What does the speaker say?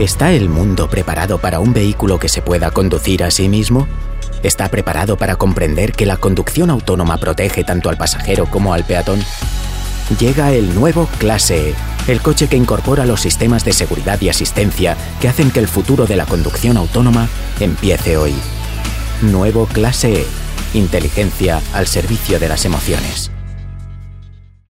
¿Está el mundo preparado para un vehículo que se pueda conducir a sí mismo? ¿Está preparado para comprender que la conducción autónoma protege tanto al pasajero como al peatón? Llega el nuevo Clase E, el coche que incorpora los sistemas de seguridad y asistencia que hacen que el futuro de la conducción autónoma empiece hoy. Nuevo Clase E, inteligencia al servicio de las emociones.